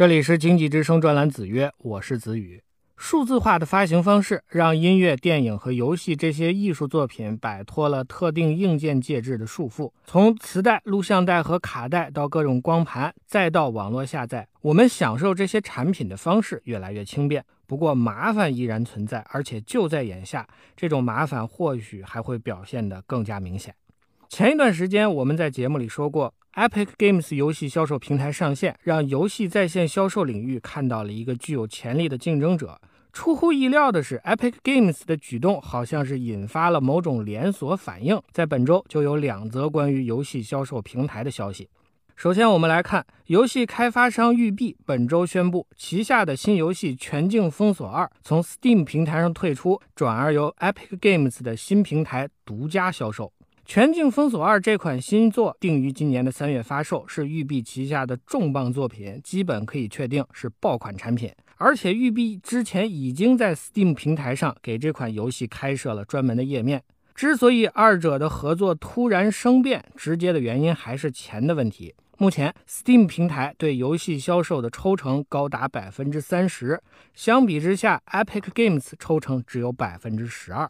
这里是经济之声专栏子曰，我是子宇。数字化的发行方式让音乐、电影和游戏这些艺术作品摆脱了特定硬件介质的束缚。从磁带、录像带和卡带到各种光盘，再到网络下载，我们享受这些产品的方式越来越轻便。不过麻烦依然存在，而且就在眼下，这种麻烦或许还会表现得更加明显。前一段时间我们在节目里说过，Epic Games 游戏销售平台上线，让游戏在线销售领域看到了一个具有潜力的竞争者。出乎意料的是，Epic Games 的举动好像是引发了某种连锁反应。在本周就有两则关于游戏销售平台的消息。首先，我们来看游戏开发商育碧本周宣布，旗下的新游戏《全境封锁二》从 Steam 平台上退出，转而由 Epic Games 的新平台独家销售。《全境封锁二》这款新作定于今年的三月发售，是育碧旗下的重磅作品，基本可以确定是爆款产品。而且，育碧之前已经在 Steam 平台上给这款游戏开设了专门的页面。之所以二者的合作突然生变，直接的原因还是钱的问题。目前，Steam 平台对游戏销售的抽成高达百分之三十，相比之下，Epic Games 抽成只有百分之十二。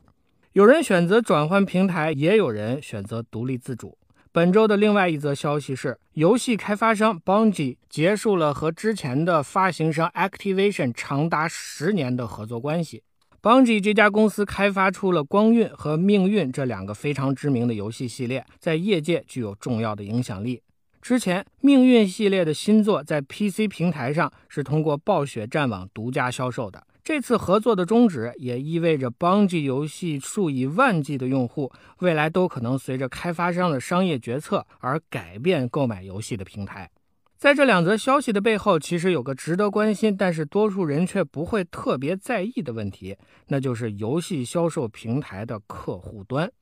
有人选择转换平台，也有人选择独立自主。本周的另外一则消息是，游戏开发商 Bungie 结束了和之前的发行商 Activision 长达十年的合作关系。Bungie 这家公司开发出了《光晕》和《命运》这两个非常知名的游戏系列，在业界具有重要的影响力。之前，命运系列的新作在 PC 平台上是通过暴雪战网独家销售的。这次合作的终止，也意味着邦 e 游戏数以万计的用户，未来都可能随着开发商的商业决策而改变购买游戏的平台。在这两则消息的背后，其实有个值得关心，但是多数人却不会特别在意的问题，那就是游戏销售平台的客户端。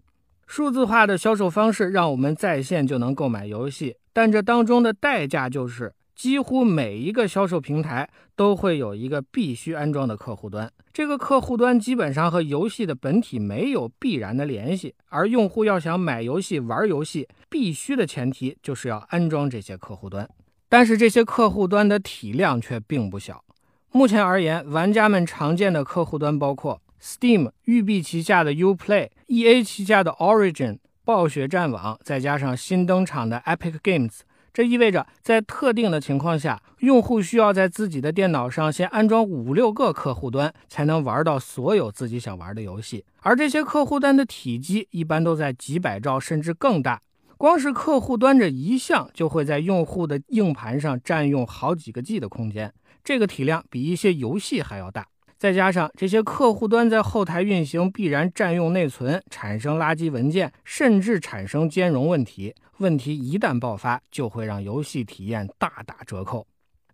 数字化的销售方式让我们在线就能购买游戏，但这当中的代价就是，几乎每一个销售平台都会有一个必须安装的客户端。这个客户端基本上和游戏的本体没有必然的联系，而用户要想买游戏、玩游戏，必须的前提就是要安装这些客户端。但是这些客户端的体量却并不小。目前而言，玩家们常见的客户端包括。Steam、育碧旗下的 Uplay、EA 旗下的 Origin、暴雪战网，再加上新登场的 Epic Games，这意味着在特定的情况下，用户需要在自己的电脑上先安装五六个客户端，才能玩到所有自己想玩的游戏。而这些客户端的体积一般都在几百兆甚至更大，光是客户端这一项就会在用户的硬盘上占用好几个 G 的空间，这个体量比一些游戏还要大。再加上这些客户端在后台运行，必然占用内存，产生垃圾文件，甚至产生兼容问题。问题一旦爆发，就会让游戏体验大打折扣。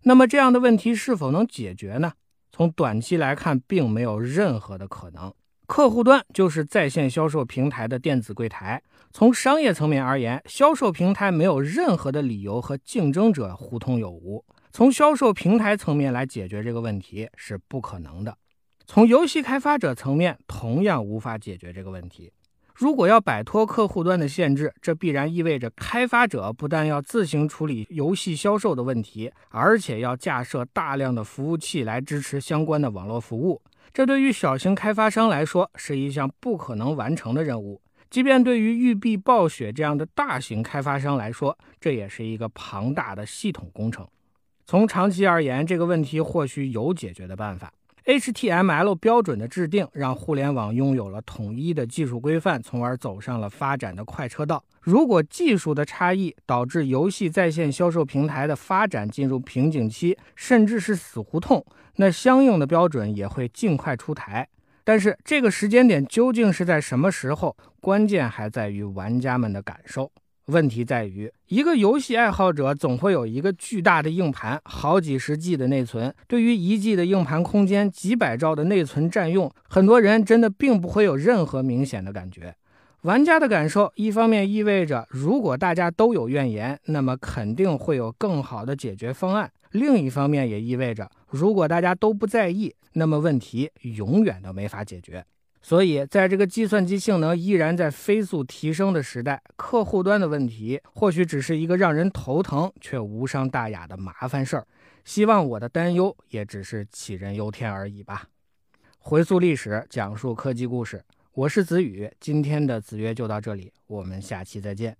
那么这样的问题是否能解决呢？从短期来看，并没有任何的可能。客户端就是在线销售平台的电子柜台。从商业层面而言，销售平台没有任何的理由和竞争者互通有无。从销售平台层面来解决这个问题是不可能的，从游戏开发者层面同样无法解决这个问题。如果要摆脱客户端的限制，这必然意味着开发者不但要自行处理游戏销售的问题，而且要架设大量的服务器来支持相关的网络服务。这对于小型开发商来说是一项不可能完成的任务，即便对于育碧、暴雪这样的大型开发商来说，这也是一个庞大的系统工程。从长期而言，这个问题或许有解决的办法。HTML 标准的制定让互联网拥有了统一的技术规范，从而走上了发展的快车道。如果技术的差异导致游戏在线销售平台的发展进入瓶颈期，甚至是死胡同，那相应的标准也会尽快出台。但是这个时间点究竟是在什么时候？关键还在于玩家们的感受。问题在于，一个游戏爱好者总会有一个巨大的硬盘，好几十 G 的内存。对于一 G 的硬盘空间，几百兆的内存占用，很多人真的并不会有任何明显的感觉。玩家的感受，一方面意味着，如果大家都有怨言，那么肯定会有更好的解决方案；另一方面也意味着，如果大家都不在意，那么问题永远都没法解决。所以，在这个计算机性能依然在飞速提升的时代，客户端的问题或许只是一个让人头疼却无伤大雅的麻烦事儿。希望我的担忧也只是杞人忧天而已吧。回溯历史，讲述科技故事，我是子宇。今天的子曰就到这里，我们下期再见。